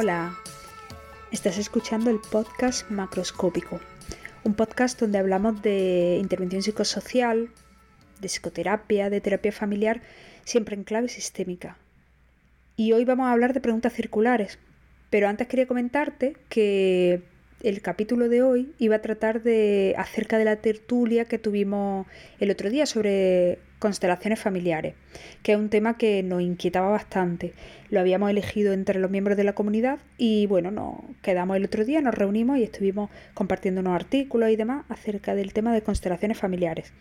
Hola, estás escuchando el podcast Macroscópico, un podcast donde hablamos de intervención psicosocial, de psicoterapia, de terapia familiar, siempre en clave sistémica. Y hoy vamos a hablar de preguntas circulares, pero antes quería comentarte que el capítulo de hoy iba a tratar de acerca de la tertulia que tuvimos el otro día sobre constelaciones familiares, que es un tema que nos inquietaba bastante. Lo habíamos elegido entre los miembros de la comunidad y bueno, nos quedamos el otro día, nos reunimos y estuvimos compartiendo unos artículos y demás acerca del tema de constelaciones familiares.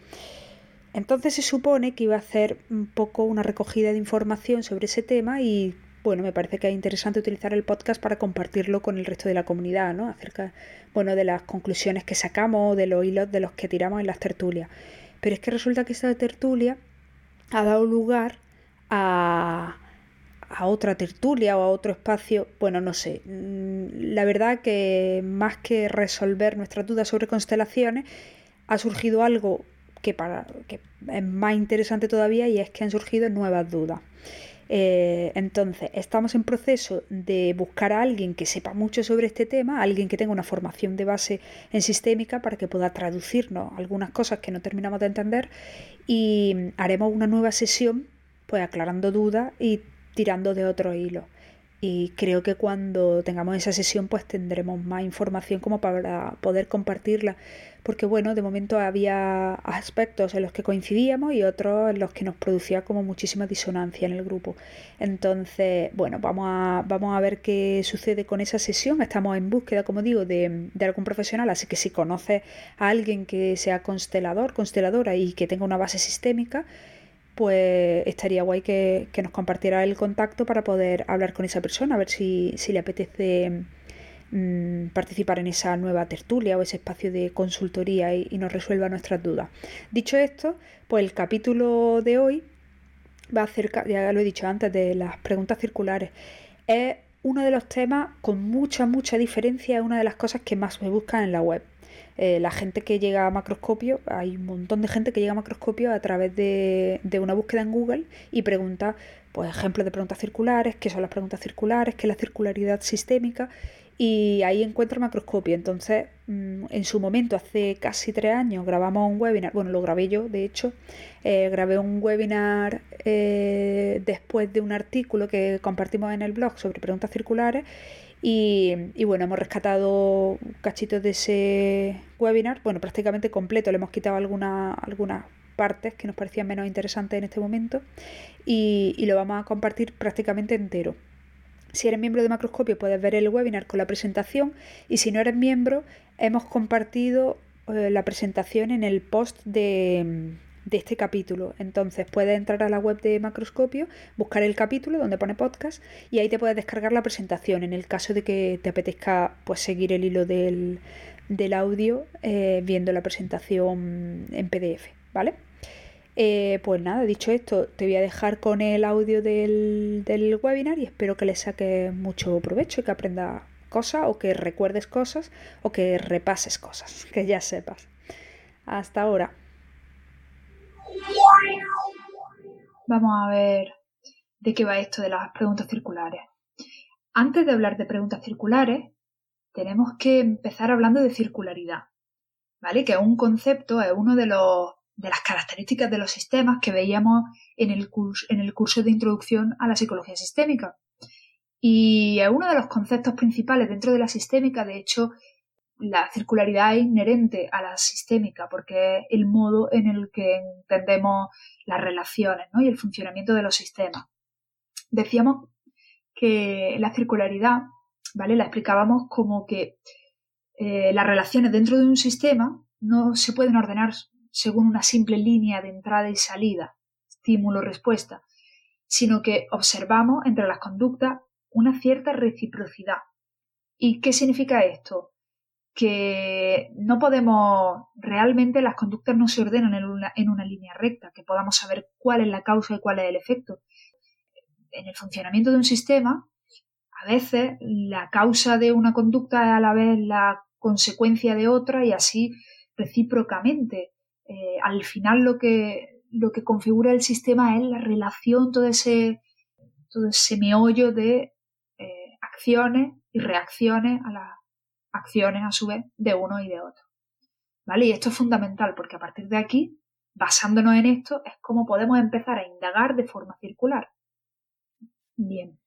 Entonces se supone que iba a hacer un poco una recogida de información sobre ese tema y bueno, me parece que es interesante utilizar el podcast para compartirlo con el resto de la comunidad, ¿no? Acerca, bueno, de las conclusiones que sacamos, de los hilos de los que tiramos en las tertulias. Pero es que resulta que esta tertulia ha dado lugar a, otra tertulia o a otro espacio, bueno, no sé. Mm, la verdad que más que resolver nuestras dudas sobre constelaciones, ha surgido algo que es más interesante todavía y es que han surgido nuevas dudas. Eh, entonces, estamos en proceso de buscar a alguien que sepa mucho sobre este tema, alguien que tenga una formación de base en sistémica para que pueda traducirnos algunas cosas que no terminamos de entender y haremos una nueva sesión, pues aclarando dudas y tirando de otro hilo y creo que cuando tengamos esa sesión pues tendremos más información como para poder compartirla. Porque bueno de momento había aspectos en los que coincidíamos y otros en los que nos producía como muchísima disonancia en el grupo. Entonces bueno vamos a, vamos a ver qué sucede con esa sesión. Estamos en búsqueda como digo de, de algún profesional así que si conoces a alguien que sea constelador consteladora y que tenga una base sistémica pues estaría guay que, nos compartiera el contacto para poder hablar con esa persona, a ver si, le apetece mm, participar en esa nueva tertulia o ese espacio de consultoría y, nos resuelva nuestras dudas. Dicho esto, pues el capítulo de hoy va acerca, ya lo he dicho antes, de las preguntas circulares. Es uno de los temas con mucha, mucha diferencia, es una de las cosas que más me buscan en la web. Eh, la gente que llega a macroscopio, hay un montón de gente que llega a macroscopio a través de, una búsqueda en Google y pregunta, pues ejemplos de preguntas circulares, qué son las preguntas circulares, qué es la circularidad sistémica y ahí encuentra macroscopio. Entonces, mm, en su momento, hace casi tres años, grabamos un webinar, bueno, lo grabé yo, de hecho, eh, grabé un webinar eh, después de un artículo que compartimos en el blog sobre preguntas circulares y, bueno, hemos rescatado cachitos de ese webinar, bueno, prácticamente completo, le hemos quitado algunas partes que nos parecían menos interesantes en este momento. Y, lo vamos a compartir prácticamente entero. Si eres miembro de Macroscopio puedes ver el webinar con la presentación. Y si no eres miembro hemos compartido eh, la presentación en el post de, de este capítulo. Entonces puedes entrar a la web de Macroscopio, buscar el capítulo donde pone podcast y ahí te puedes descargar la presentación en el caso de que te apetezca pues, seguir el hilo del, audio eh, viendo la presentación en PDF, ¿vale? Eh, pues nada, dicho esto, te voy a dejar con el audio del, del webinar y espero que le saques mucho provecho y que aprendas cosas o que recuerdes cosas o que repases cosas, que ya sepas. Hasta ahora. Vamos a ver de qué va esto de las preguntas circulares. Antes de hablar de preguntas circulares, tenemos que empezar hablando de circularidad, ¿vale? Que es un concepto, es uno de, los, de las características de los sistemas que veíamos en el, curso, en el curso de introducción a la psicología sistémica. Y es uno de los conceptos principales dentro de la sistémica, de hecho, la circularidad es inherente a la sistémica porque es el modo en el que entendemos las relaciones y el funcionamiento de los sistemas. Decíamos que la circularidad, ¿vale? La explicábamos como que eh, las relaciones dentro de un sistema no se pueden ordenar según una simple línea de entrada y salida, estímulo-respuesta, sino que observamos entre las conductas una cierta reciprocidad. ¿Y qué significa esto? Que no podemos, realmente las conductas no se ordenan en una, en una línea recta, que podamos saber cuál es la causa y cuál es el efecto. En el funcionamiento de un sistema, a veces la causa de una conducta es a la vez la consecuencia de otra y así recíprocamente. Eh, al final lo que, lo que configura el sistema es la relación, todo ese, todo ese meollo de acciones y reacciones a las acciones a su vez de uno y de otro. ¿Vale? Y esto es fundamental porque a partir de aquí, basándonos en esto, es como podemos empezar a indagar de forma circular. Bien.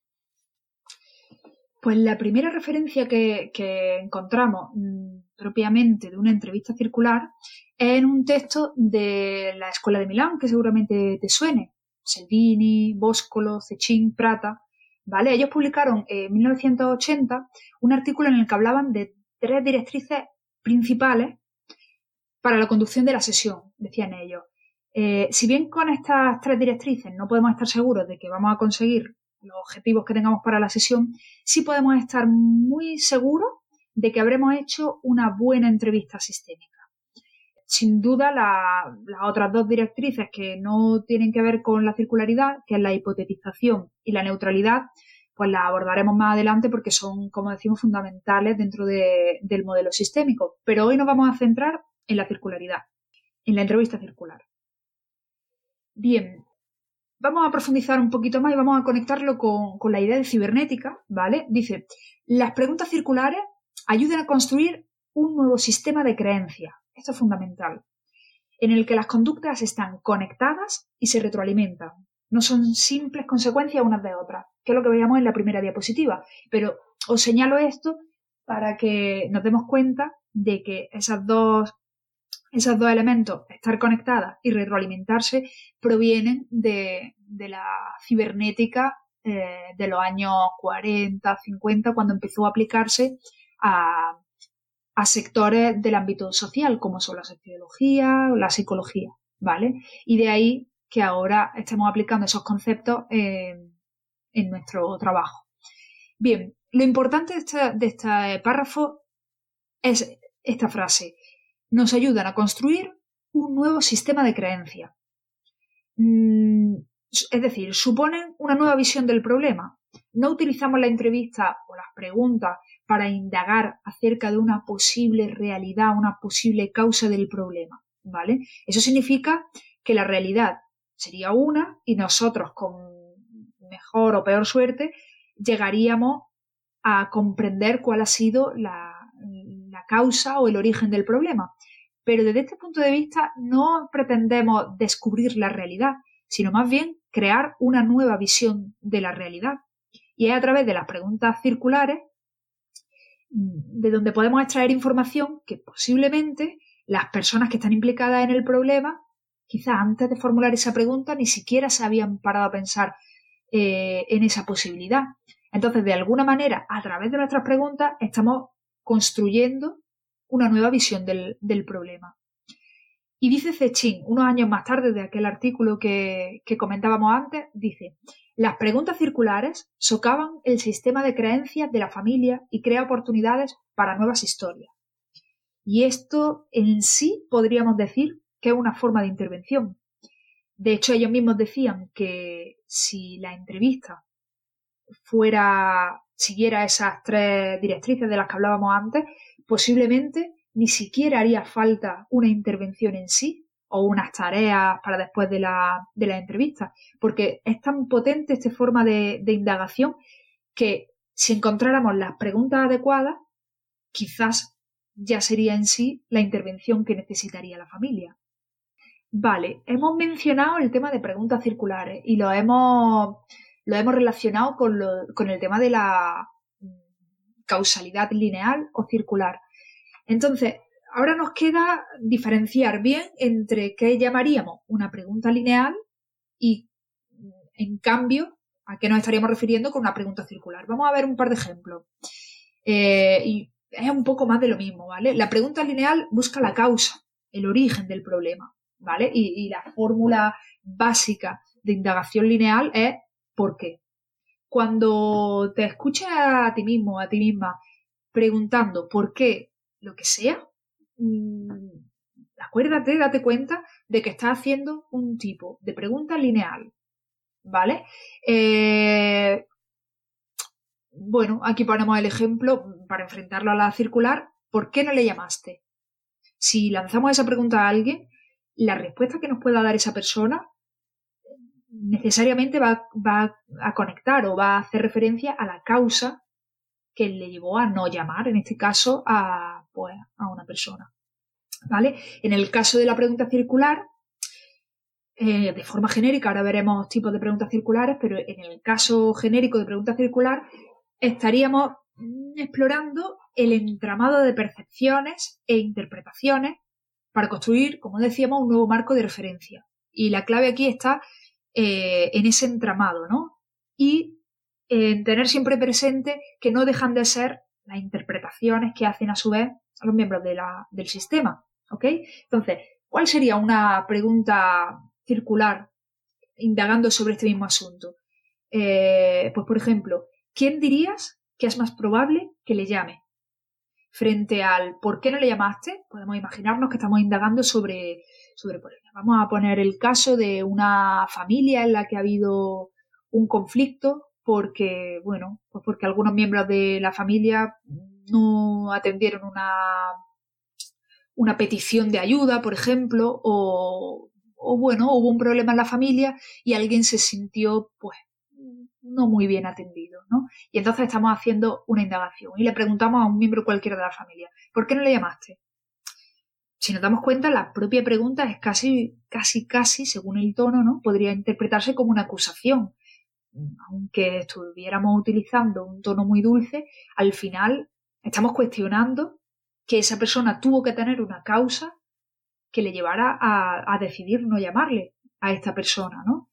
Pues la primera referencia que, encontramos mm, propiamente de una entrevista circular es en un texto de la Escuela de Milán, que seguramente te suene. Selvini, Boscolo, Cecchín, Prata. ¿Vale? Ellos publicaron en 1980 un artículo en el que hablaban de tres directrices principales para la conducción de la sesión, decían ellos. Eh, si bien con estas tres directrices no podemos estar seguros de que vamos a conseguir los objetivos que tengamos para la sesión, sí podemos estar muy seguros de que habremos hecho una buena entrevista sistémica. Sin duda, las otras dos directrices que no tienen que ver con la circularidad, que es la hipotetización y la neutralidad, pues las abordaremos más adelante porque son, como decimos, fundamentales dentro del modelo sistémico. Pero hoy nos vamos a centrar en la circularidad, en la entrevista circular. Bien, vamos a profundizar un poquito más y vamos a conectarlo con, la idea de cibernética, ¿vale? Dice, las preguntas circulares ayudan a construir un nuevo sistema de creencia. Esto es fundamental. En el que las conductas están conectadas y se retroalimentan. No son simples consecuencias unas de otras, que es lo que veíamos en la primera diapositiva. Pero os señalo esto para que nos demos cuenta de que esas dos esos dos elementos, estar conectadas y retroalimentarse, provienen de, la cibernética eh, de los años 40, 50, cuando empezó a aplicarse a, sectores del ámbito social, como son la sociología la psicología, ¿vale? Y de ahí que ahora estemos aplicando esos conceptos en, nuestro trabajo. Bien, lo importante de este, de este párrafo es esta frase nos ayudan a construir un nuevo sistema de creencia. Mm, es decir, suponen una nueva visión del problema. No utilizamos la entrevista o las preguntas para indagar acerca de una posible realidad, una posible causa del problema, ¿vale? Eso significa que la realidad sería una y nosotros con mejor o peor suerte llegaríamos a comprender cuál ha sido la, la causa o el origen del problema. Pero desde este punto de vista no pretendemos descubrir la realidad, sino más bien crear una nueva visión de la realidad. Y es a través de las preguntas circulares de donde podemos extraer información que posiblemente las personas que están implicadas en el problema, quizá antes de formular esa pregunta, ni siquiera se habían parado a pensar eh, en esa posibilidad. Entonces, de alguna manera, a través de nuestras preguntas, estamos construyendo una nueva visión del, problema. Y dice Cechín, unos años más tarde de aquel artículo que, comentábamos antes, dice, las preguntas circulares socavan el sistema de creencias de la familia y crea oportunidades para nuevas historias. Y esto en sí podríamos decir que es una forma de intervención. De hecho, ellos mismos decían que si la entrevista fuera, siguiera esas tres directrices de las que hablábamos antes, posiblemente ni siquiera haría falta una intervención en sí o unas tareas para después de la, de entrevista, porque es tan potente esta forma de, indagación que si encontráramos las preguntas adecuadas, quizás ya sería en sí la intervención que necesitaría la familia. Vale, hemos mencionado el tema de preguntas circulares y lo hemos, lo hemos relacionado con, con el tema de la causalidad lineal o circular. Entonces, ahora nos queda diferenciar bien entre qué llamaríamos una pregunta lineal y, en cambio, a qué nos estaríamos refiriendo con una pregunta circular. Vamos a ver un par de ejemplos. Eh, y es un poco más de lo mismo, ¿vale? La pregunta lineal busca la causa, el origen del problema, ¿vale? y la fórmula básica de indagación lineal es ¿por qué? cuando te escuches a ti mismo, a ti misma, preguntando por qué lo que sea, mm, acuérdate, date cuenta de que estás haciendo un tipo de pregunta lineal. ¿Vale? Eh, bueno, aquí ponemos el ejemplo para enfrentarlo a la circular. ¿Por qué no le llamaste? Si lanzamos esa pregunta a alguien, la respuesta que nos pueda dar esa persona necesariamente va, a conectar o va a hacer referencia a la causa que le llevó a no llamar, en este caso, a, pues, a una persona. ¿Vale? En el caso de la pregunta circular, eh, de forma genérica, ahora veremos tipos de preguntas circulares, pero en el caso genérico de pregunta circular, estaríamos explorando el entramado de percepciones e interpretaciones para construir, como decíamos, un nuevo marco de referencia. Y la clave aquí está eh, en ese entramado, ¿no? Y en tener siempre presente que no dejan de ser las interpretaciones que hacen a su vez los miembros del sistema, ¿ok? Entonces, ¿cuál sería una pregunta circular indagando sobre este mismo asunto? Eh, pues, por ejemplo, ¿quién dirías que es más probable que le llame? Frente al ¿por qué no le llamaste? Podemos imaginarnos que estamos indagando sobre, sobre Vamos a poner el caso de una familia en la que ha habido un conflicto porque, bueno, pues porque algunos miembros de la familia no atendieron una, una petición de ayuda, por ejemplo, o, o bueno, hubo un problema en la familia y alguien se sintió, pues, no muy bien atendido, ¿no? Y entonces estamos haciendo una indagación y le preguntamos a un miembro cualquiera de la familia, ¿por qué no le llamaste? Si nos damos cuenta, la propia pregunta es casi, casi, casi, según el tono, ¿no? Podría interpretarse como una acusación. Aunque estuviéramos utilizando un tono muy dulce, al final estamos cuestionando que esa persona tuvo que tener una causa que le llevara a, decidir no llamarle a esta persona, ¿no?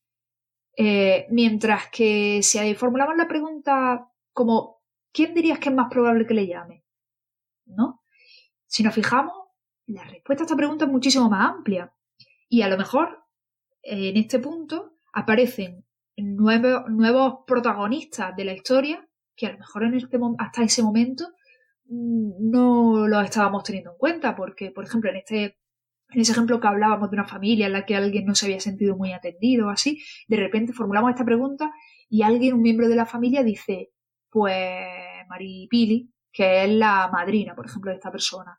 Eh, mientras que si formulamos la pregunta como ¿quién dirías que es más probable que le llame? ¿No? Si nos fijamos, la respuesta a esta pregunta es muchísimo más amplia. Y a lo mejor en este punto aparecen nuevos protagonistas de la historia que a lo mejor en este, hasta ese momento mm, no los estábamos teniendo en cuenta, porque, por ejemplo, en este en ese ejemplo que hablábamos de una familia en la que alguien no se había sentido muy atendido o así, de repente formulamos esta pregunta y alguien, un miembro de la familia, dice, pues Maripili, que es la madrina, por ejemplo, de esta persona.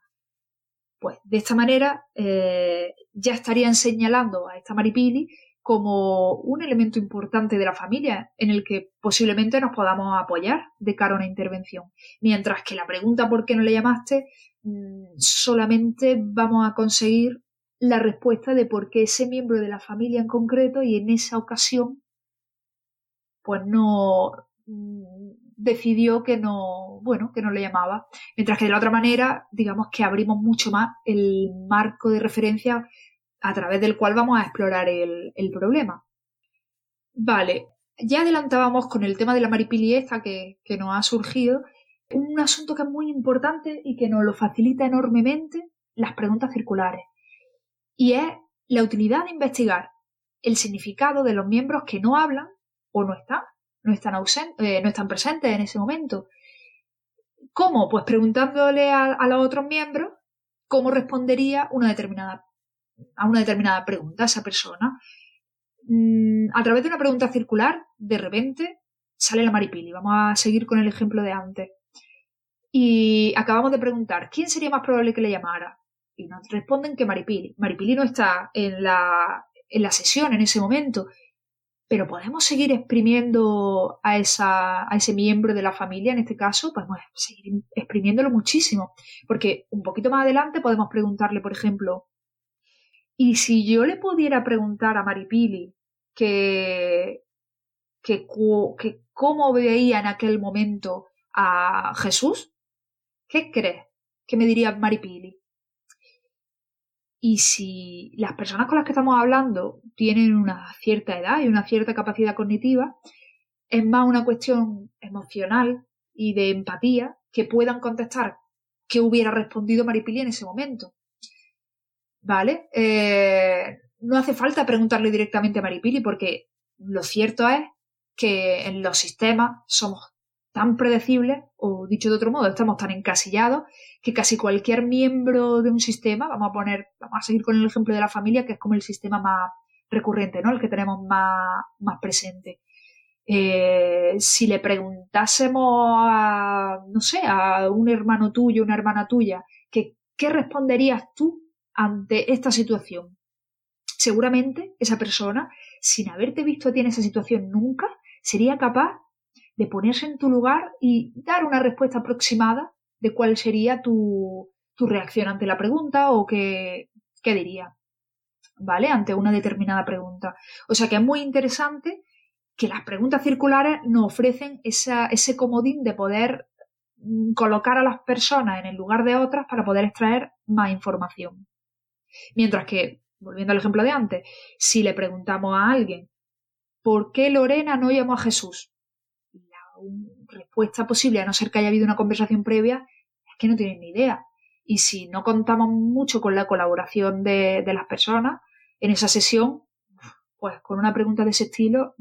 Pues de esta manera eh, ya estarían señalando a esta Maripili como un elemento importante de la familia en el que posiblemente nos podamos apoyar de cara a una intervención. Mientras que la pregunta ¿por qué no le llamaste? Mm, solamente vamos a conseguir la respuesta de por qué ese miembro de la familia en concreto y en esa ocasión pues no mm, decidió que no, bueno, que no le llamaba. Mientras que de la otra manera, digamos que abrimos mucho más el marco de referencia a través del cual vamos a explorar el, problema. Vale, ya adelantábamos con el tema de la maripilieza que, que nos ha surgido un asunto que es muy importante y que nos lo facilita enormemente las preguntas circulares. Y es la utilidad de investigar el significado de los miembros que no hablan o no están, no están, eh, no están presentes en ese momento. ¿Cómo? Pues preguntándole a, los otros miembros cómo respondería una determinada, a una determinada pregunta esa persona. Mm, a través de una pregunta circular, de repente sale la maripili. Vamos a seguir con el ejemplo de antes y acabamos de preguntar quién sería más probable que le llamara. Y nos responden que Maripili. Maripili no está en la, en la sesión en ese momento, pero podemos seguir exprimiendo a, esa, a ese miembro de la familia, en este caso, podemos seguir exprimiéndolo muchísimo. Porque un poquito más adelante podemos preguntarle, por ejemplo, ¿y si yo le pudiera preguntar a Maripili que, que, cómo veía en aquel momento a Jesús? ¿Qué crees que me diría Maripili? Y si las personas con las que estamos hablando tienen una cierta edad y una cierta capacidad cognitiva, es más una cuestión emocional y de empatía que puedan contestar qué hubiera respondido Maripili en ese momento. ¿Vale? Eh, no hace falta preguntarle directamente a Maripili porque lo cierto es que en los sistemas somos tan predecibles, o dicho de otro modo, estamos tan encasillados que casi cualquier miembro de un sistema, vamos a poner, vamos a seguir con el ejemplo de la familia, que es como el sistema más recurrente, ¿no? El que tenemos más, más presente. Eh, si le preguntásemos a, no sé, a un hermano tuyo, una hermana tuya, que, ¿qué responderías tú ante esta situación? Seguramente esa persona, sin haberte visto a ti en esa situación nunca, sería capaz de ponerse en tu lugar y dar una respuesta aproximada de cuál sería tu, tu reacción ante la pregunta o qué, qué diría, ¿vale? Ante una determinada pregunta. O sea que es muy interesante que las preguntas circulares nos ofrecen ese comodín de poder mm, colocar a las personas en el lugar de otras para poder extraer más información. Mientras que, volviendo al ejemplo de antes, si le preguntamos a alguien ¿por qué Lorena no llamó a Jesús? La respuesta posible, a no ser que haya habido una conversación previa, es que no tienen ni idea. Y si no contamos mucho con la colaboración de, las personas en esa sesión, pues con una pregunta de ese estilo,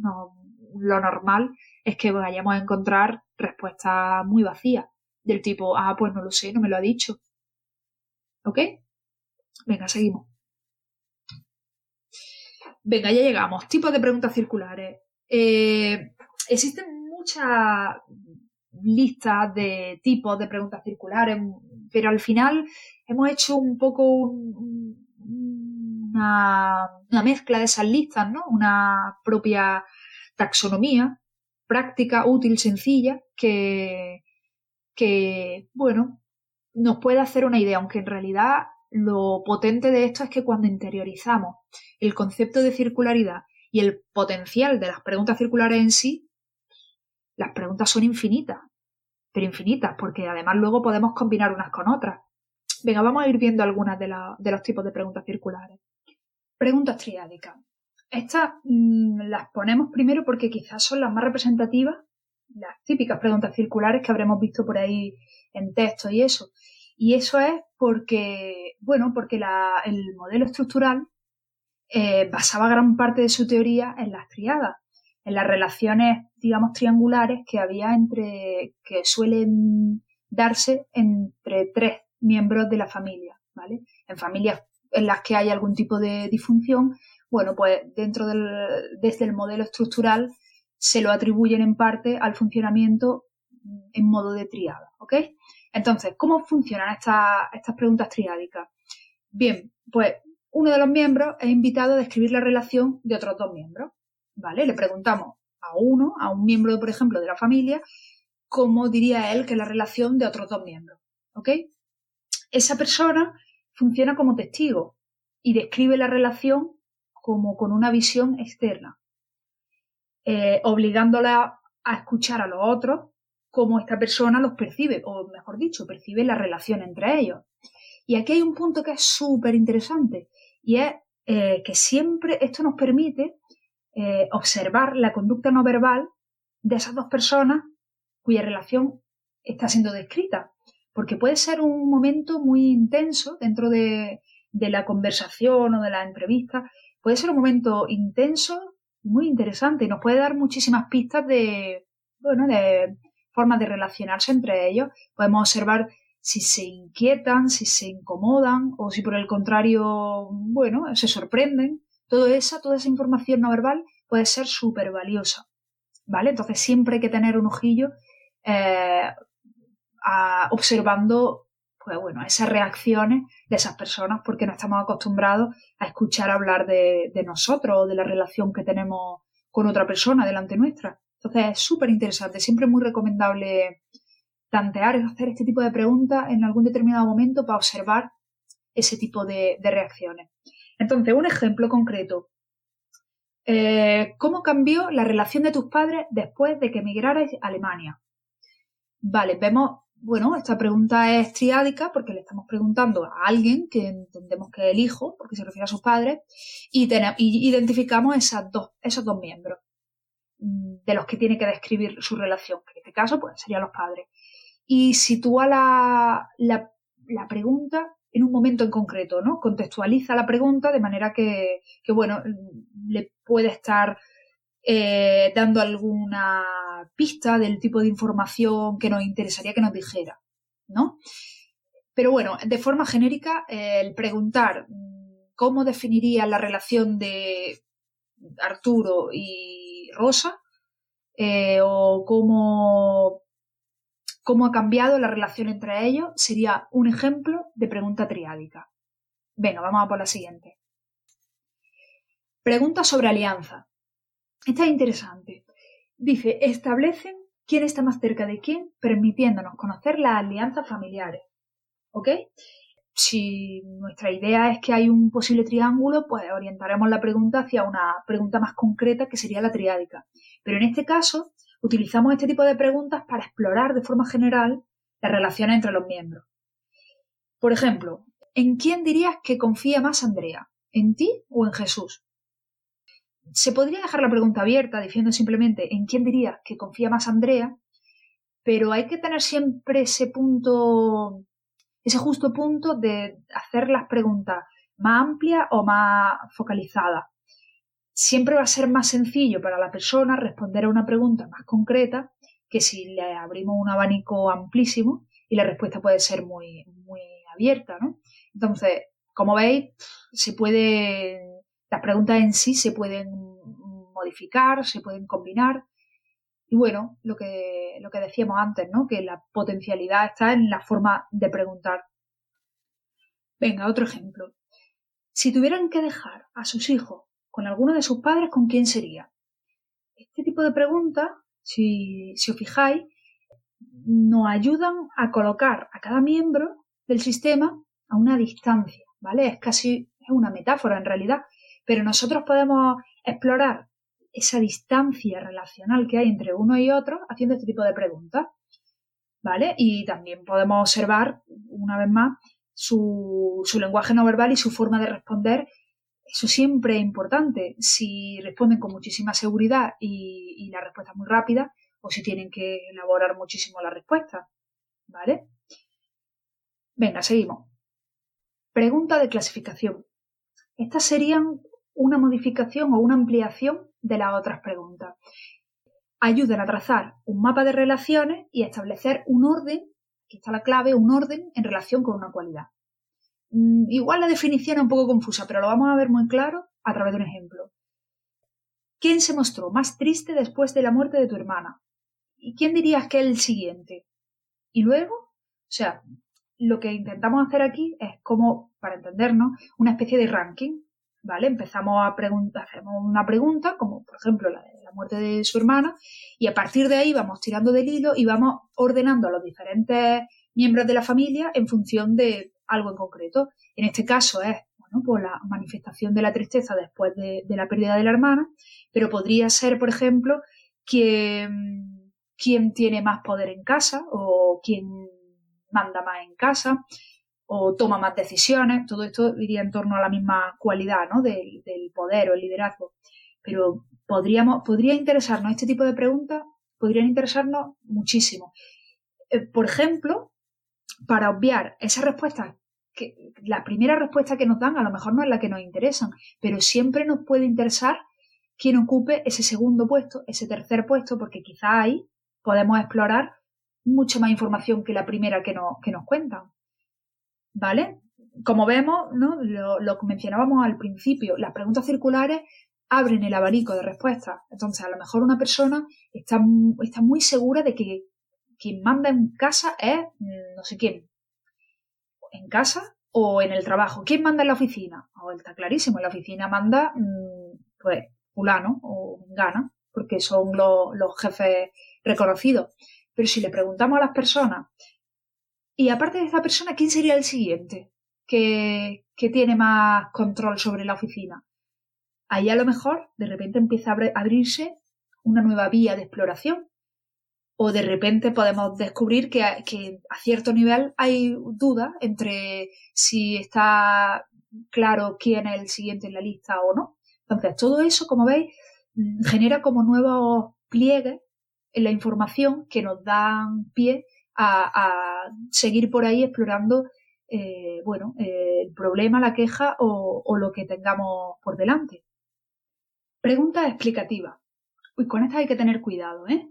lo normal es que vayamos a encontrar respuestas muy vacías, del tipo, ah, pues no lo sé, no me lo ha dicho. ¿Ok? Venga, seguimos. Venga, ya llegamos. Tipos de preguntas circulares. Eh, existen muchas listas de tipos de preguntas circulares, pero al final hemos hecho un poco una, mezcla de esas listas, ¿no? Una propia taxonomía práctica, útil, sencilla, que, que, bueno, nos puede hacer una idea, aunque en realidad lo potente de esto es que cuando interiorizamos el concepto de circularidad y el potencial de las preguntas circulares en sí, las preguntas son infinitas, pero infinitas, porque además luego podemos combinar unas con otras. Venga, vamos a ir viendo algunas de, los tipos de preguntas circulares. Preguntas triádicas. Estas mm, las ponemos primero porque quizás son las más representativas, las típicas preguntas circulares que habremos visto por ahí en texto y eso. Y eso es porque, bueno, porque el modelo estructural eh, basaba gran parte de su teoría en las triadas, en las relaciones, digamos, triangulares que había entre, que suelen darse entre tres miembros de la familia, ¿vale? En familias en las que hay algún tipo de disfunción, bueno, pues dentro del, desde el modelo estructural se lo atribuyen en parte al funcionamiento en modo de triada, ¿ok? Entonces, ¿cómo funcionan estas, preguntas triádicas? Bien, pues uno de los miembros es invitado a describir la relación de otros dos miembros, ¿vale? Le preguntamos a uno, a un miembro, por ejemplo, de la familia, cómo diría él que es la relación de otros dos miembros, ¿ok? Esa persona funciona como testigo y describe la relación como con una visión externa, eh, obligándola a escuchar a los otros cómo esta persona los percibe, o mejor dicho, percibe la relación entre ellos. Y aquí hay un punto que es súper interesante, y es eh, que siempre esto nos permite eh, observar la conducta no verbal de esas dos personas cuya relación está siendo descrita. Porque puede ser un momento muy intenso dentro de, de la conversación o de la entrevista, puede ser un momento intenso, muy interesante, y nos puede dar muchísimas pistas de, bueno, de formas de relacionarse entre ellos. Podemos observar si se inquietan, si se incomodan o si por el contrario, bueno, se sorprenden. Todo esa, toda esa información no verbal puede ser súper valiosa. ¿Vale? Entonces siempre hay que tener un ojillo eh, observando pues bueno, esas reacciones de esas personas porque no estamos acostumbrados a escuchar hablar de, de nosotros o de la relación que tenemos con otra persona delante nuestra. Entonces es súper interesante, siempre muy recomendable tantear, hacer este tipo de preguntas en algún determinado momento para observar ese tipo de, reacciones. Entonces, un ejemplo concreto. Eh, ¿Cómo cambió la relación de tus padres después de que emigrarais a Alemania? Vale, vemos, bueno, esta pregunta es triádica porque le estamos preguntando a alguien que entendemos que es el hijo, porque se refiere a sus padres, y, y identificamos esas dos, esos dos miembros de los que tiene que describir su relación, que en este caso pues, serían los padres y sitúa la, la, pregunta en un momento en concreto, ¿no? Contextualiza la pregunta de manera que, bueno, le puede estar eh, dando alguna pista del tipo de información que nos interesaría que nos dijera, ¿no? Pero bueno, de forma genérica, el preguntar mm, cómo definiría la relación de Arturo y Rosa, eh, o cómo cómo ha cambiado la relación entre ellos sería un ejemplo de pregunta triádica. Venga, vamos a por la siguiente. Pregunta sobre alianza. Esta es interesante. Dice, establecen quién está más cerca de quién, permitiéndonos conocer las alianzas familiares. ¿Ok? Si nuestra idea es que hay un posible triángulo, pues orientaremos la pregunta hacia una pregunta más concreta que sería la triádica. Pero en este caso, utilizamos este tipo de preguntas para explorar de forma general las relaciones entre los miembros. Por ejemplo, ¿en quién dirías que confía más Andrea? ¿En ti o en Jesús? Se podría dejar la pregunta abierta diciendo simplemente ¿en quién dirías que confía más Andrea? Pero hay que tener siempre ese punto, ese justo punto de hacer las preguntas más amplias o más focalizadas. Siempre va a ser más sencillo para la persona responder a una pregunta más concreta que si le abrimos un abanico amplísimo y la respuesta puede ser muy, muy abierta, ¿no? Entonces, como veis, se puede, las preguntas en sí se pueden modificar, se pueden combinar. Y bueno, lo que, lo que decíamos antes, ¿no? Que la potencialidad está en la forma de preguntar. Venga, otro ejemplo. Si tuvieran que dejar a sus hijos con alguno de sus padres, ¿con quién sería? Este tipo de preguntas, si, si os fijáis, nos ayudan a colocar a cada miembro del sistema a una distancia, ¿vale? Es casi es una metáfora en realidad, pero nosotros podemos explorar esa distancia relacional que hay entre uno y otro haciendo este tipo de preguntas, ¿vale? Y también podemos observar, una vez más, su, su lenguaje no verbal y su forma de responder. Eso siempre es importante. Si responden con muchísima seguridad y, y la respuesta es muy rápida, o si tienen que elaborar muchísimo la respuesta, ¿vale? Venga, seguimos. Pregunta de clasificación. Estas serían una modificación o una ampliación de las otras preguntas. Ayudan a trazar un mapa de relaciones y a establecer un orden, aquí está la clave, un orden en relación con una cualidad. Mm, igual la definición es un poco confusa, pero lo vamos a ver muy claro a través de un ejemplo. ¿Quién se mostró más triste después de la muerte de tu hermana? ¿Y quién dirías que es el siguiente? Y luego, o sea, lo que intentamos hacer aquí es como, para entendernos, una especie de ranking, ¿vale? Empezamos a preguntar, hacemos una pregunta, como por ejemplo la de la muerte de su hermana, y a partir de ahí vamos tirando del hilo y vamos ordenando a los diferentes miembros de la familia en función de algo en concreto. En este caso es, bueno, pues la manifestación de la tristeza después de, la pérdida de la hermana, pero podría ser, por ejemplo, quién, quién tiene más poder en casa o quién manda más en casa o toma más decisiones. Todo esto iría en torno a la misma cualidad ¿no? del, poder o el liderazgo. Pero podríamos, podría interesarnos este tipo de preguntas, podrían interesarnos muchísimo. Eh, por ejemplo, para obviar esas respuestas, que la primera respuesta que nos dan a lo mejor no es la que nos interesan, pero siempre nos puede interesar quién ocupe ese segundo puesto, ese tercer puesto, porque quizá ahí podemos explorar mucha más información que la primera que, que nos cuentan. ¿Vale? Como vemos, ¿no? Lo, lo, mencionábamos al principio, las preguntas circulares abren el abanico de respuestas. Entonces, a lo mejor una persona está, está muy segura de que quien manda en casa es mm, no sé quién. En casa o en el trabajo. ¿Quién manda en la oficina? Oh, está clarísimo, en la oficina manda, mm, pues, fulano o gana, porque son los, los jefes reconocidos. Pero si le preguntamos a las personas, y aparte de esa persona, ¿quién sería el siguiente que, tiene más control sobre la oficina? Ahí a lo mejor de repente empieza a abrirse una nueva vía de exploración. O de repente podemos descubrir que, que a cierto nivel hay duda entre si está claro quién es el siguiente en la lista o no. Entonces, todo eso, como veis, genera como nuevos pliegues en la información que nos dan pie a, seguir por ahí explorando eh, bueno, eh, el problema, la queja o, lo que tengamos por delante. Pregunta explicativa. Uy, con esta hay que tener cuidado, ¿eh?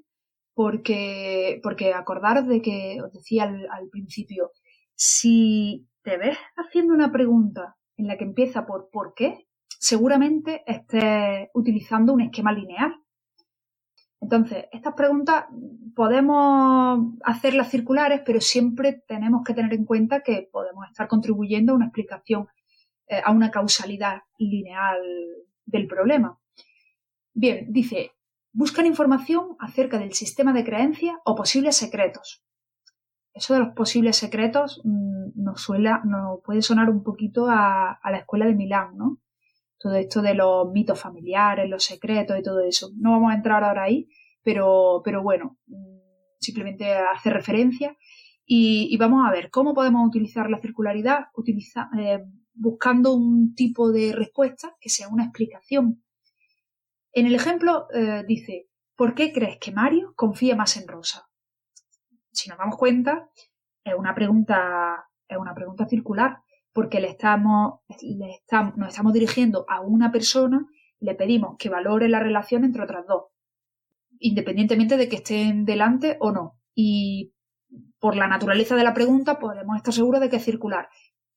Porque, porque acordaros de que os decía al, al principio, si te ves haciendo una pregunta en la que empieza por ¿por qué? seguramente estés utilizando un esquema lineal. Entonces, estas preguntas podemos hacerlas circulares, pero siempre tenemos que tener en cuenta que podemos estar contribuyendo a una explicación, eh, a una causalidad lineal del problema. Bien, dice, buscan información acerca del sistema de creencias o posibles secretos. Eso de los posibles secretos mm, nos, suela, nos puede sonar un poquito a, a, la escuela de Milán, ¿no? Todo esto de los mitos familiares, los secretos y todo eso. No vamos a entrar ahora ahí, pero, pero bueno, mm, simplemente hace referencia. Y, vamos a ver cómo podemos utilizar la circularidad eh, buscando un tipo de respuesta que sea una explicación. En el ejemplo eh, dice, ¿por qué crees que Mario confía más en Rosa? Si nos damos cuenta, es una pregunta, es una pregunta circular, porque le estamos, le estamos, nos estamos dirigiendo a una persona, le pedimos que valore la relación entre otras dos, independientemente de que estén delante o no. Y por la naturaleza de la pregunta podemos estar seguros de que es circular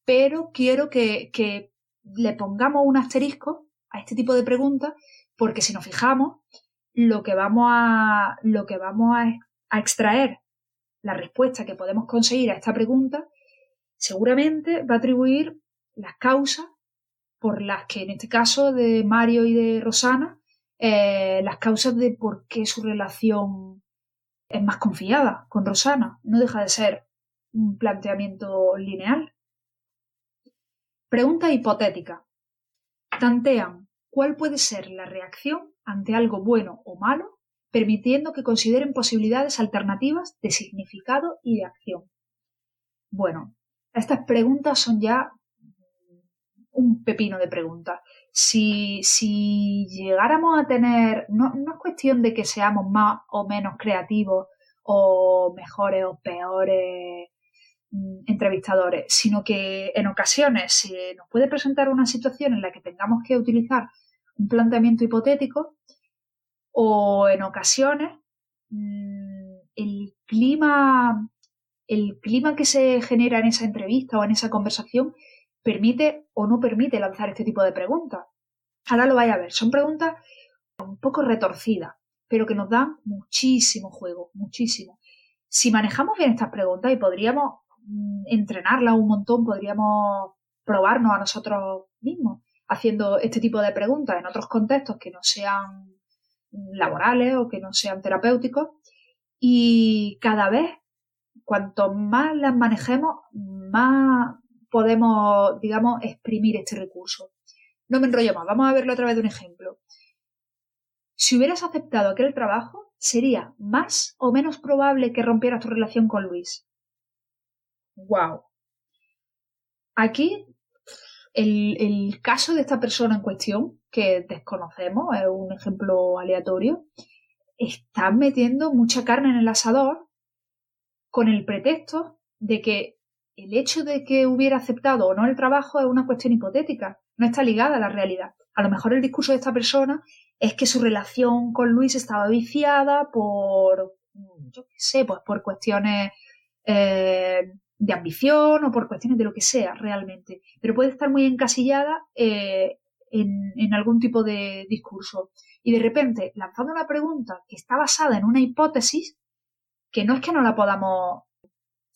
pero quiero que, le pongamos un asterisco a este tipo de preguntas, porque si nos fijamos, lo que vamos a, lo que vamos a, extraer, la respuesta que podemos conseguir a esta pregunta, seguramente va a atribuir las causas por las que, en este caso de Mario y de Rosana, eh, las causas de por qué su relación es más confiada con Rosana. No deja de ser un planteamiento lineal. Pregunta hipotética. Tantean cuál puede ser la reacción ante algo bueno o malo, permitiendo que consideren posibilidades alternativas de significado y de acción. Bueno, estas preguntas son ya un pepino de preguntas. Si, si llegáramos a tener, no, no es cuestión de que seamos más o menos creativos o mejores o peores Mm, entrevistadores, sino que en ocasiones se nos puede presentar una situación en la que tengamos que utilizar un planteamiento hipotético o en ocasiones mm, el clima el clima que se genera en esa entrevista o en esa conversación permite o no permite lanzar este tipo de preguntas. Ahora lo vais a ver, son preguntas un poco retorcidas, pero que nos dan muchísimo juego, muchísimo. Si manejamos bien estas preguntas y podríamos Mm, entrenarla un montón, podríamos probarnos a nosotros mismos haciendo este tipo de preguntas en otros contextos que no sean laborales o que no sean terapéuticos y cada vez cuanto más las manejemos más podemos digamos exprimir este recurso. No me enrollo más vamos a verlo a través de un ejemplo. Si hubieras aceptado aquel trabajo sería más o menos probable que rompieras tu relación con Luis. Wow. Aquí, el, caso de esta persona en cuestión, que desconocemos, es un ejemplo aleatorio, está metiendo mucha carne en el asador con el pretexto de que el hecho de que hubiera aceptado o no el trabajo es una cuestión hipotética, no está ligada a la realidad. A lo mejor el discurso de esta persona es que su relación con Luis estaba viciada por, yo qué sé, pues por cuestiones eh, de ambición o por cuestiones de lo que sea realmente, pero puede estar muy encasillada eh, en, algún tipo de discurso. Y de repente, lanzando una pregunta que está basada en una hipótesis, que no es que no la podamos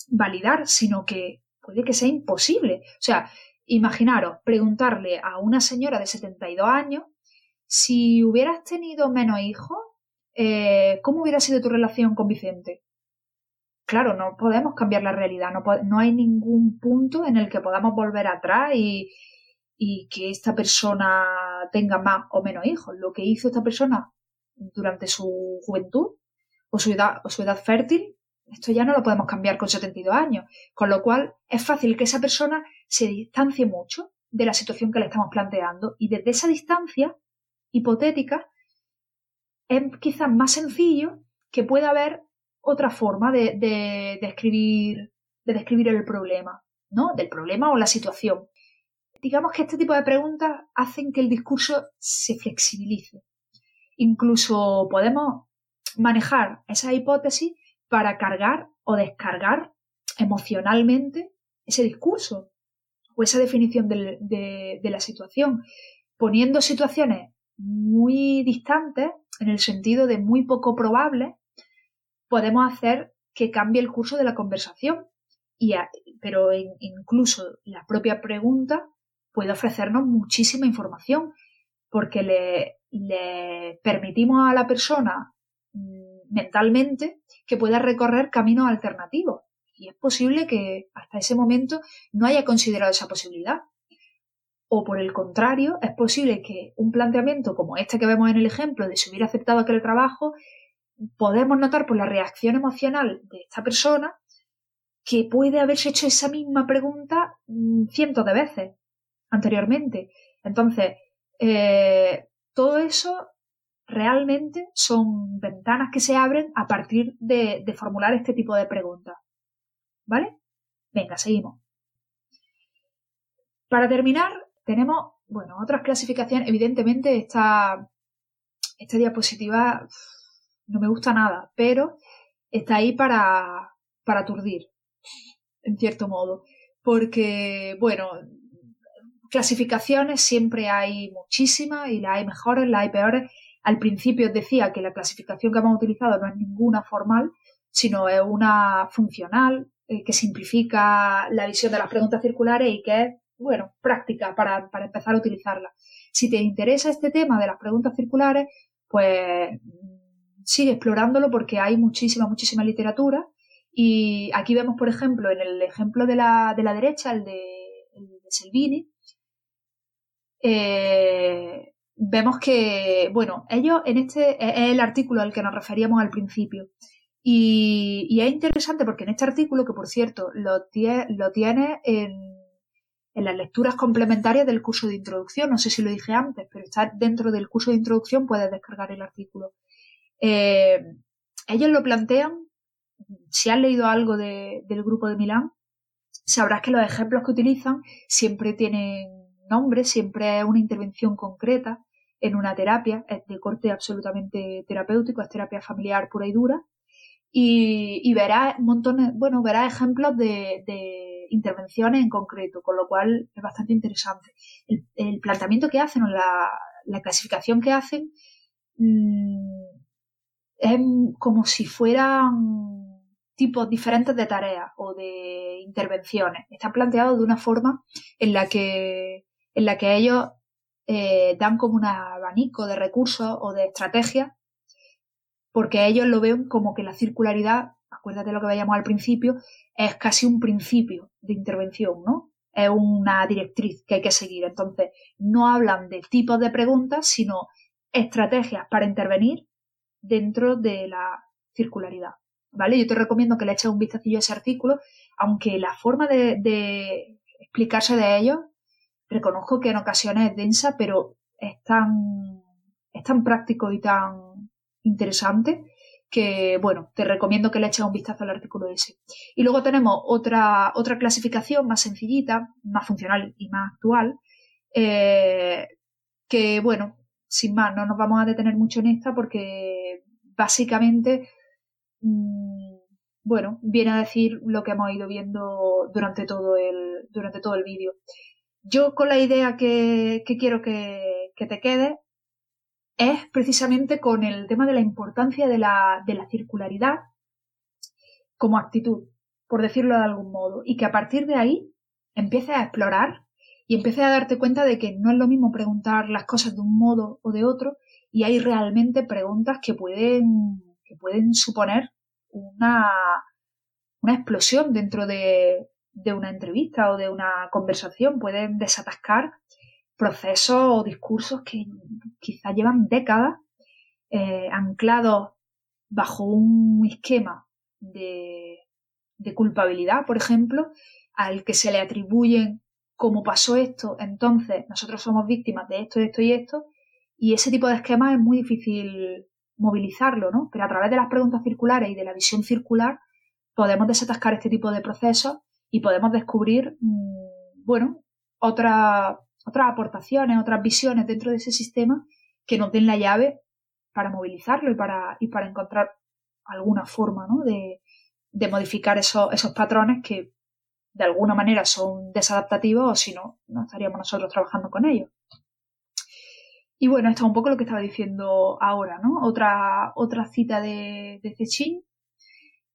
validar, sino que puede que sea imposible. O sea, imaginaros preguntarle a una señora de 72 años si hubieras tenido menos hijos, eh, ¿cómo hubiera sido tu relación con Vicente? claro, no podemos cambiar la realidad, no, no hay ningún punto en el que podamos volver atrás y, y que esta persona tenga más o menos hijos. Lo que hizo esta persona durante su juventud o su edad, fértil, esto ya no lo podemos cambiar con 72 años. Con lo cual es fácil que esa persona se distancie mucho de la situación que le estamos planteando y desde esa distancia hipotética es quizás más sencillo que pueda haber otra forma de, de describir el problema, ¿no? Del problema o la situación. Digamos que este tipo de preguntas hacen que el discurso se flexibilice. Incluso podemos manejar esa hipótesis para cargar o descargar emocionalmente ese discurso o esa definición de, la situación, poniendo situaciones muy distantes en el sentido de muy poco probables podemos hacer que cambie el curso de la conversación. Y pero incluso la propia pregunta puede ofrecernos muchísima información porque le, le permitimos a la persona mentalmente que pueda recorrer caminos alternativos. Y es posible que hasta ese momento no haya considerado esa posibilidad. O por el contrario, es posible que un planteamiento como este que vemos en el ejemplo de si hubiera aceptado aquel trabajo, podemos notar por la reacción emocional de esta persona que puede haberse hecho esa misma pregunta mm, cientos de veces anteriormente. Entonces, eh, todo eso realmente son ventanas que se abren a partir de, formular este tipo de preguntas. ¿Vale? Venga, seguimos. Para terminar, tenemos, bueno, otras clasificaciones. Evidentemente, esta, esta diapositiva no me gusta nada, pero está ahí para, para aturdir, en cierto modo. Porque, bueno, clasificaciones siempre hay muchísimas y las hay mejores, las hay peores. Al principio decía que la clasificación que hemos utilizado no es ninguna formal, sino es una funcional eh, que simplifica la visión de las preguntas circulares y que es bueno, práctica para, para empezar a utilizarla. Si te interesa este tema de las preguntas circulares, pues sigue explorándolo porque hay muchísima, muchísima literatura. Y aquí vemos, por ejemplo, en el ejemplo de la, de la derecha, el de, el de Selvini, eh, vemos que, bueno, ellos en este es el artículo al que nos referíamos al principio. Y, y es interesante porque en este artículo, que por cierto lo, lo tiene en en las lecturas complementarias del curso de introducción. No sé si lo dije antes, pero está dentro del curso de introducción, puedes descargar el artículo. Eh, ellos lo plantean, si has leído algo del grupo de Milán, sabrás que los ejemplos que utilizan siempre tienen nombre, siempre es una intervención concreta en una terapia, es de corte absolutamente terapéutico, es terapia familiar pura y dura, y, verás montones, bueno, verás ejemplos de intervenciones en concreto, con lo cual es bastante interesante. El, planteamiento que hacen o la, clasificación que hacen mm, es como si fueran tipos diferentes de tareas o de intervenciones. Está planteado de una forma en la que, en la que ellos eh, dan como un abanico de recursos o de estrategias porque ellos lo ven como que la circularidad acuérdate lo que veíamos al principio, es casi un principio de intervención, ¿no? Es una directriz que hay que seguir. Entonces, no hablan de tipos de preguntas, sino estrategias para intervenir dentro de la circularidad. ¿Vale? Yo te recomiendo que le eches un vistacillo a ese artículo, aunque la forma de, de explicarse de ellos, reconozco que en ocasiones es densa, pero es tan, es tan práctico y tan interesante que, bueno, te recomiendo que le eches un vistazo al artículo ese. Y luego tenemos otra, otra clasificación más sencillita, más funcional y más actual, eh, que, bueno, sin más, no nos vamos a detener mucho en esta porque básicamente, mm, bueno, viene a decir lo que hemos ido viendo durante todo el, durante todo el vídeo. Yo con la idea que, quiero que, te quede es precisamente con el tema de la importancia de la, de la circularidad como actitud, por decirlo de algún modo, y que a partir de ahí empieces a explorar y empieces a darte cuenta de que no es lo mismo preguntar las cosas de un modo o de otro y hay realmente preguntas que pueden, que pueden suponer una, una explosión dentro de, de una entrevista o de una conversación, pueden desatascar procesos o discursos que quizá llevan décadas eh, anclados bajo un esquema de, de culpabilidad, por ejemplo, al que se le atribuyen como pasó esto, entonces nosotros somos víctimas de esto, esto y esto, y ese tipo de esquemas es muy difícil movilizarlo, ¿no? Pero a través de las preguntas circulares y de la visión circular podemos desatascar este tipo de procesos y podemos descubrir, mm, bueno, otra, otras aportaciones, otras visiones dentro de ese sistema que nos den la llave para movilizarlo y para, y para encontrar alguna forma ¿no? de, de modificar esos, esos patrones que de alguna manera son desadaptativos o si no, no estaríamos nosotros trabajando con ellos. Y bueno, esto es un poco lo que estaba diciendo ahora, ¿no? Otra, otra cita de, de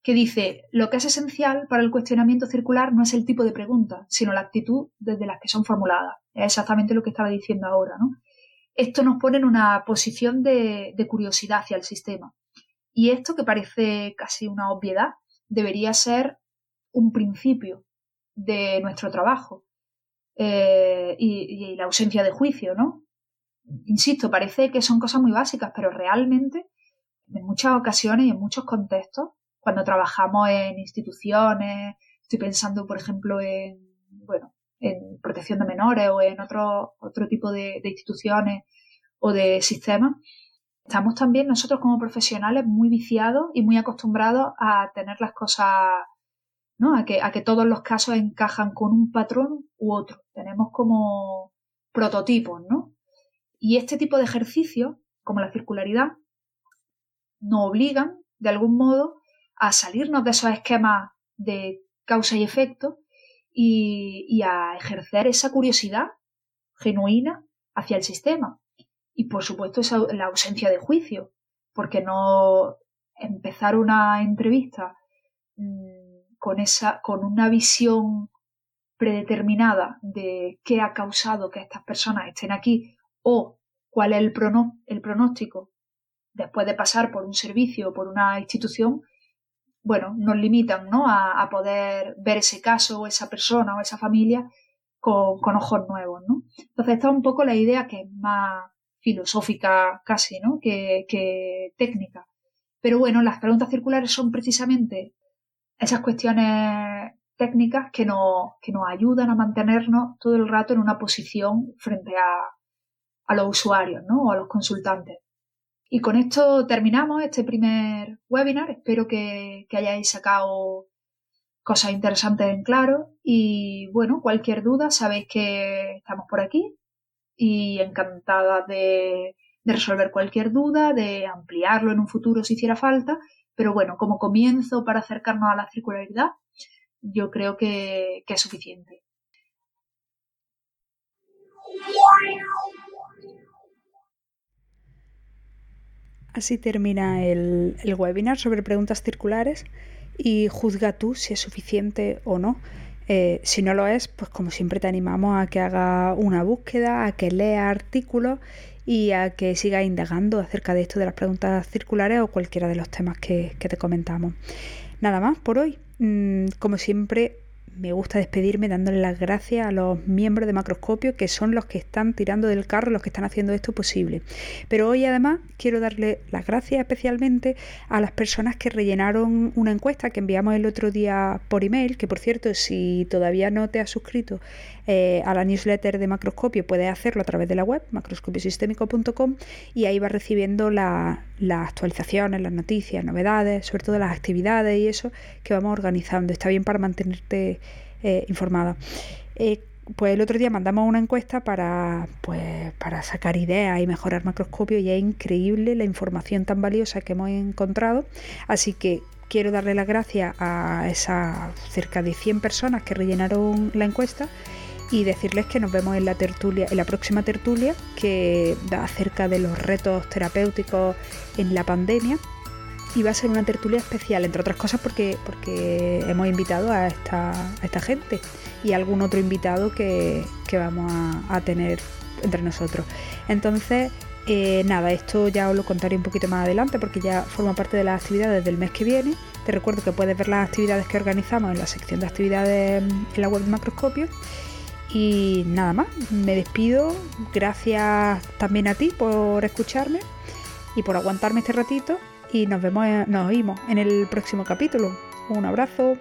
que dice, lo que es esencial para el cuestionamiento circular no es el tipo de pregunta, sino la actitud desde las que son formuladas. Es exactamente lo que estaba diciendo ahora, ¿no? esto nos pone en una posición de, curiosidad hacia el sistema. Y esto, que parece casi una obviedad, debería ser un principio de nuestro trabajo eh, y, la ausencia de juicio, ¿no? Insisto, parece que son cosas muy básicas, pero realmente, en muchas ocasiones y en muchos contextos, cuando trabajamos en instituciones, estoy pensando, por ejemplo, en, bueno, en protección de menores o en otro, otro tipo de, instituciones o de sistemas, estamos también nosotros como profesionales muy viciados y muy acostumbrados a tener las cosas, ¿no? A que, a que todos los casos encajan con un patrón u otro. Tenemos como prototipos, ¿no? Y este tipo de ejercicios, como la circularidad, nos obligan, de algún modo, a salirnos de esos esquemas de causa y efecto y, a ejercer esa curiosidad genuina hacia el sistema. Y por supuesto esa, la ausencia de juicio, porque no empezar una entrevista mm, con, esa, con una visión predeterminada de qué ha causado que estas personas estén aquí o cuál es el, el pronóstico después de pasar por un servicio o por una institución, bueno, nos limitan ¿no? a, poder ver ese caso o esa persona o esa familia con, ojos nuevos. ¿no? Entonces, esta es un poco la idea que es más filosófica casi ¿no? que, que técnica. Pero bueno, las preguntas circulares son precisamente esas cuestiones técnicas que nos, que nos ayudan a mantenernos todo el rato en una posición frente a, a los usuarios ¿no? o a los consultantes. Y con esto terminamos este primer webinar. Espero que, hayáis sacado cosas interesantes en claro. Y bueno, cualquier duda, sabéis que estamos por aquí y encantada de, resolver cualquier duda, de ampliarlo en un futuro si hiciera falta. Pero bueno, como comienzo para acercarnos a la circularidad, yo creo que es suficiente. Así termina el, webinar sobre preguntas circulares y juzga tú si es suficiente o no. Eh, si no lo es, pues como siempre te animamos a que haga una búsqueda, a que lea artículos y a que siga indagando acerca de esto de las preguntas circulares o cualquiera de los temas que, que te comentamos. Nada más por hoy. Mm, como siempre, me gusta despedirme dándole las gracias a los miembros de Macroscopio, que son los que están tirando del carro, los que están haciendo esto posible. Pero hoy además quiero darle las gracias especialmente a las personas que rellenaron una encuesta que enviamos el otro día por email, que por cierto, si todavía no te has suscrito eh, a la newsletter de Macroscopio, puedes hacerlo a través de la web, macroscopiosistémico.com, y ahí vas recibiendo las actualizaciones, las noticias, novedades, sobre todo las actividades y eso que vamos organizando. Está bien para mantenerte eh, informada. Eh, pues el otro día mandamos una encuesta para, pues, para sacar ideas y mejorar macroscopio y es increíble la información tan valiosa que hemos encontrado. Así que quiero darle las gracias a esas cerca de 100 personas que rellenaron la encuesta y decirles que nos vemos en la tertulia, en la próxima tertulia que da acerca de los retos terapéuticos en la pandemia y va a ser una tertulia especial, entre otras cosas porque, porque hemos invitado a esta, esta gente y algún otro invitado que, vamos a, tener entre nosotros. Entonces, eh, nada, esto ya os lo contaré un poquito más adelante porque ya forma parte de las actividades del mes que viene. Te recuerdo que puedes ver las actividades que organizamos en la sección de actividades en la web de Macroscopio. Y nada más, me despido. Gracias también a ti por escucharme y por aguantarme este ratito y nos vemos, nos oímos en el próximo capítulo. Un abrazo.